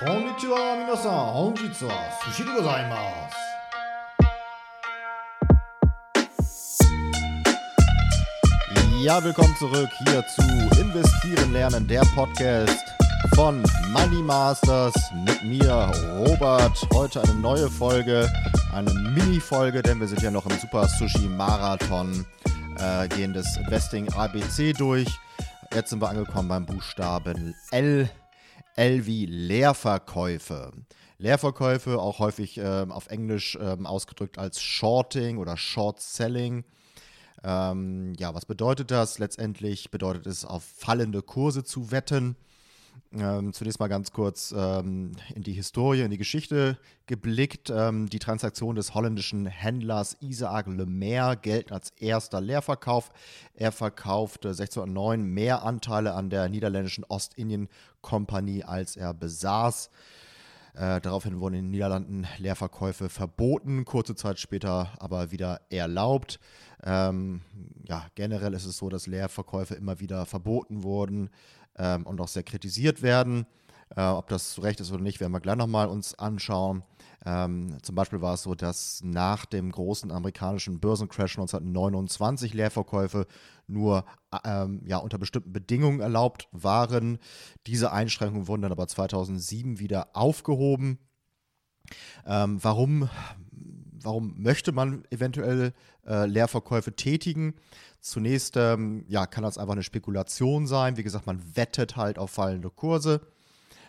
Konnichiwa, minasan. Honjitsu wa sushi de gozaimasu. Ja, willkommen zurück hier zu Investieren lernen, der Podcast von Money Masters mit mir, Robert. Heute eine neue Folge, eine Mini-Folge, denn wir sind ja noch im Super Sushi Marathon, äh, gehen das Investing ABC durch. Jetzt sind wir angekommen beim Buchstaben L. L wie Leerverkäufe. Leerverkäufe, auch häufig äh, auf Englisch äh, ausgedrückt als Shorting oder Short Selling. Ähm, ja, was bedeutet das? Letztendlich bedeutet es, auf fallende Kurse zu wetten. Ähm, zunächst mal ganz kurz ähm, in die Historie, in die Geschichte geblickt. Ähm, die Transaktion des holländischen Händlers Isaac Le Maire gelten als erster Leerverkauf. Er verkaufte 1609 mehr Anteile an der niederländischen Ostindien-Kompanie, als er besaß. Äh, daraufhin wurden in den Niederlanden Leerverkäufe verboten, kurze Zeit später aber wieder erlaubt. Ähm, ja, generell ist es so, dass Leerverkäufe immer wieder verboten wurden ähm, und auch sehr kritisiert werden. Äh, ob das zu Recht ist oder nicht, werden wir gleich nochmal uns anschauen. Ähm, zum Beispiel war es so, dass nach dem großen amerikanischen Börsencrash 1929 Leerverkäufe nur ähm, ja, unter bestimmten Bedingungen erlaubt waren. Diese Einschränkungen wurden dann aber 2007 wieder aufgehoben. Ähm, warum, warum möchte man eventuell äh, Leerverkäufe tätigen? Zunächst ähm, ja, kann das einfach eine Spekulation sein. Wie gesagt, man wettet halt auf fallende Kurse.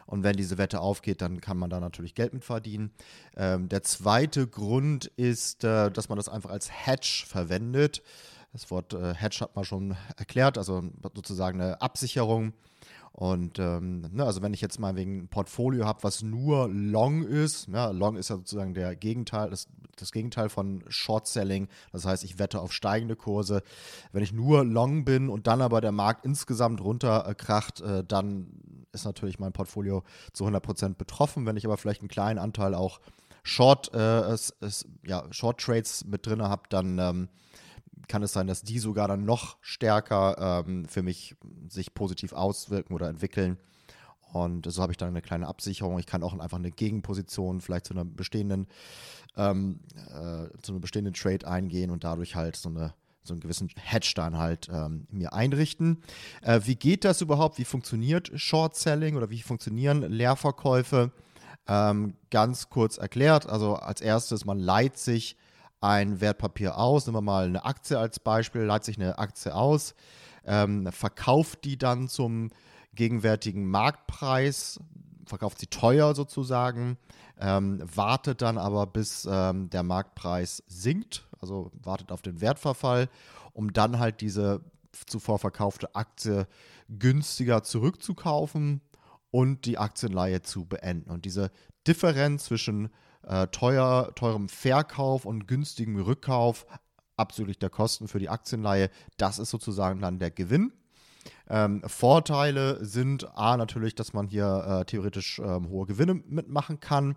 Und wenn diese Wette aufgeht, dann kann man da natürlich Geld mit verdienen. Ähm, der zweite Grund ist, äh, dass man das einfach als Hedge verwendet. Das Wort äh, Hedge hat man schon erklärt, also sozusagen eine Absicherung. Und ähm, ne, also wenn ich jetzt mal wegen ein Portfolio habe, was nur Long ist, ja, Long ist ja sozusagen der Gegenteil, das, das Gegenteil von Short Selling. Das heißt, ich wette auf steigende Kurse. Wenn ich nur Long bin und dann aber der Markt insgesamt runterkracht, äh, dann ist natürlich mein Portfolio zu 100% betroffen. Wenn ich aber vielleicht einen kleinen Anteil auch Short, äh, es, es, ja, Short Trades mit drin habe, dann ähm, kann es sein, dass die sogar dann noch stärker ähm, für mich sich positiv auswirken oder entwickeln. Und so habe ich dann eine kleine Absicherung. Ich kann auch einfach eine Gegenposition vielleicht zu einer bestehenden, ähm, äh, zu einem bestehenden Trade eingehen und dadurch halt so eine so einen gewissen Hedge dann halt ähm, mir einrichten. Äh, wie geht das überhaupt? Wie funktioniert Short Selling oder wie funktionieren Leerverkäufe? Ähm, ganz kurz erklärt, also als erstes, man leiht sich ein Wertpapier aus. Nehmen wir mal eine Aktie als Beispiel, leiht sich eine Aktie aus, ähm, verkauft die dann zum gegenwärtigen Marktpreis, verkauft sie teuer sozusagen, ähm, wartet dann aber bis ähm, der Marktpreis sinkt, also wartet auf den Wertverfall, um dann halt diese zuvor verkaufte Aktie günstiger zurückzukaufen und die Aktienleihe zu beenden. Und diese Differenz zwischen äh, teuer, teurem Verkauf und günstigem Rückkauf abzüglich der Kosten für die Aktienleihe. Das ist sozusagen dann der Gewinn. Ähm, Vorteile sind A natürlich, dass man hier äh, theoretisch ähm, hohe Gewinne mitmachen kann.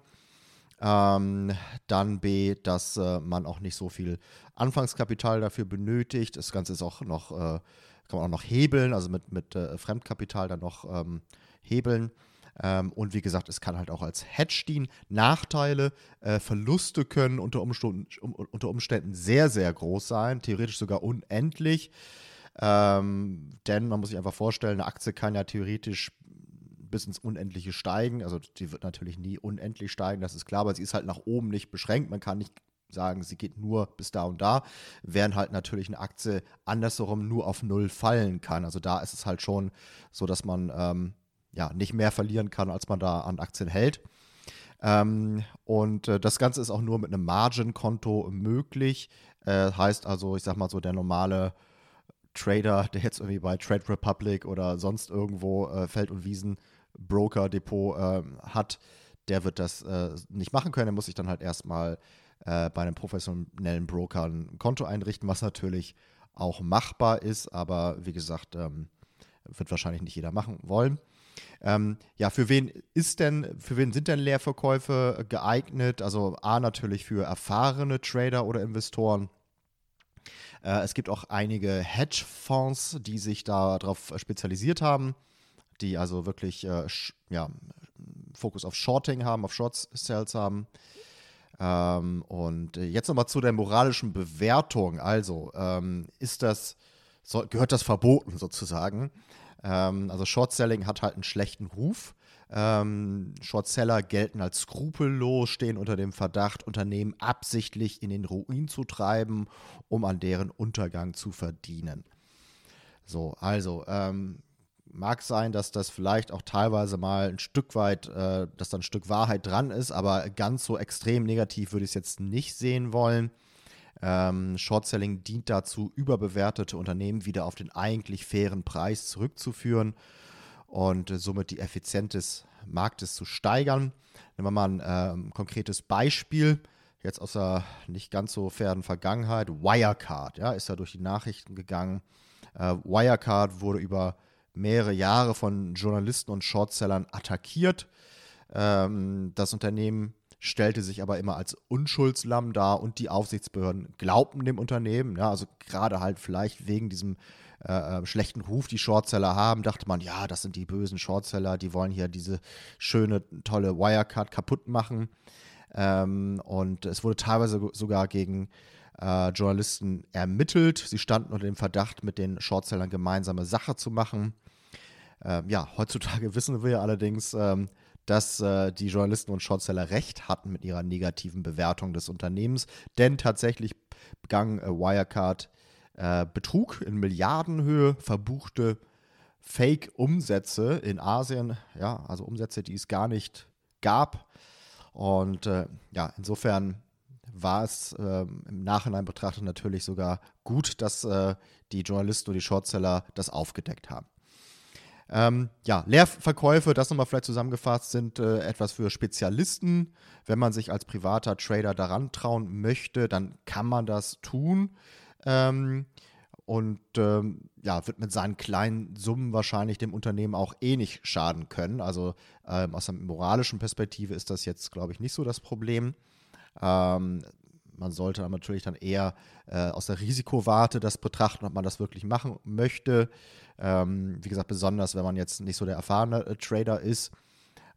Ähm, dann B, dass äh, man auch nicht so viel Anfangskapital dafür benötigt. Das Ganze ist auch noch, äh, kann man auch noch hebeln, also mit, mit äh, Fremdkapital dann noch ähm, hebeln. Ähm, und wie gesagt, es kann halt auch als Hedge dienen. Nachteile, äh, Verluste können unter Umständen, um, unter Umständen sehr, sehr groß sein, theoretisch sogar unendlich. Ähm, denn man muss sich einfach vorstellen, eine Aktie kann ja theoretisch bis ins Unendliche steigen. Also die wird natürlich nie unendlich steigen, das ist klar, aber sie ist halt nach oben nicht beschränkt. Man kann nicht sagen, sie geht nur bis da und da, während halt natürlich eine Aktie andersherum nur auf Null fallen kann. Also da ist es halt schon so, dass man ähm, ja, nicht mehr verlieren kann, als man da an Aktien hält. Ähm, und äh, das Ganze ist auch nur mit einem Margin-Konto möglich. Äh, heißt also, ich sag mal so, der normale Trader, der jetzt irgendwie bei Trade Republic oder sonst irgendwo äh, Feld- und Wiesen-Broker-Depot ähm, hat, der wird das äh, nicht machen können. Er muss sich dann halt erstmal äh, bei einem professionellen Broker ein Konto einrichten, was natürlich auch machbar ist, aber wie gesagt, ähm, wird wahrscheinlich nicht jeder machen wollen. Ähm, ja, für wen ist denn, für wen sind denn Leerverkäufe geeignet? Also A natürlich für erfahrene Trader oder Investoren. Äh, es gibt auch einige Hedgefonds, die sich darauf spezialisiert haben, die also wirklich äh, ja, Fokus auf Shorting haben, auf Short Sales haben. Ähm, und jetzt nochmal zu der moralischen Bewertung. Also, ähm, ist das, gehört das verboten sozusagen? Ähm, also, Short Selling hat halt einen schlechten Ruf. Ähm, Shortseller gelten als skrupellos, stehen unter dem Verdacht, Unternehmen absichtlich in den Ruin zu treiben, um an deren Untergang zu verdienen. So, also ähm, mag sein, dass das vielleicht auch teilweise mal ein Stück weit, äh, dass da ein Stück Wahrheit dran ist, aber ganz so extrem negativ würde ich es jetzt nicht sehen wollen. Ähm, Shortselling dient dazu, überbewertete Unternehmen wieder auf den eigentlich fairen Preis zurückzuführen und äh, somit die Effizienz des Marktes zu steigern. Nehmen wir mal ein äh, konkretes Beispiel, jetzt aus der nicht ganz so fernen Vergangenheit. Wirecard, ja, ist ja durch die Nachrichten gegangen. Äh, Wirecard wurde über mehrere Jahre von Journalisten und Shortsellern attackiert. Ähm, das Unternehmen stellte sich aber immer als Unschuldslamm dar und die Aufsichtsbehörden glaubten dem Unternehmen. Ja, also gerade halt vielleicht wegen diesem äh, äh, schlechten Ruf, die Shortseller haben, dachte man, ja, das sind die bösen Shortseller, die wollen hier diese schöne, tolle Wirecard kaputt machen. Ähm, und es wurde teilweise sogar gegen äh, Journalisten ermittelt. Sie standen unter dem Verdacht, mit den Shortsellern gemeinsame Sache zu machen. Ähm, ja, heutzutage wissen wir allerdings, ähm, dass äh, die Journalisten und Shortseller recht hatten mit ihrer negativen Bewertung des Unternehmens, denn tatsächlich begann äh, Wirecard äh, Betrug in Milliardenhöhe, verbuchte Fake-Umsätze in Asien, ja, also Umsätze, die es gar nicht gab. Und äh, ja, insofern war es äh, im Nachhinein betrachtet natürlich sogar gut, dass äh, die Journalisten und die Shortseller das aufgedeckt haben. Ähm, ja, Leerverkäufe, das nochmal vielleicht zusammengefasst, sind äh, etwas für Spezialisten. Wenn man sich als privater Trader daran trauen möchte, dann kann man das tun. Ähm, und ähm, ja, wird mit seinen kleinen Summen wahrscheinlich dem Unternehmen auch eh nicht schaden können. Also ähm, aus einer moralischen Perspektive ist das jetzt, glaube ich, nicht so das Problem. Ähm, man sollte aber natürlich dann eher äh, aus der Risikowarte das betrachten, ob man das wirklich machen möchte. Ähm, wie gesagt, besonders wenn man jetzt nicht so der erfahrene äh, Trader ist.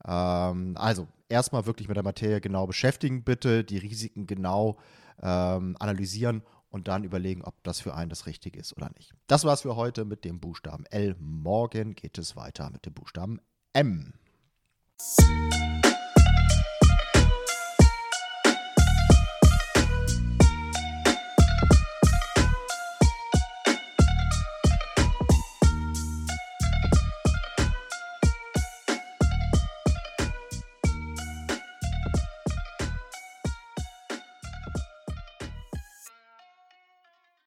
Ähm, also erstmal wirklich mit der Materie genau beschäftigen, bitte, die Risiken genau ähm, analysieren und dann überlegen, ob das für einen das Richtige ist oder nicht. Das war's für heute mit dem Buchstaben L. Morgen geht es weiter mit dem Buchstaben M.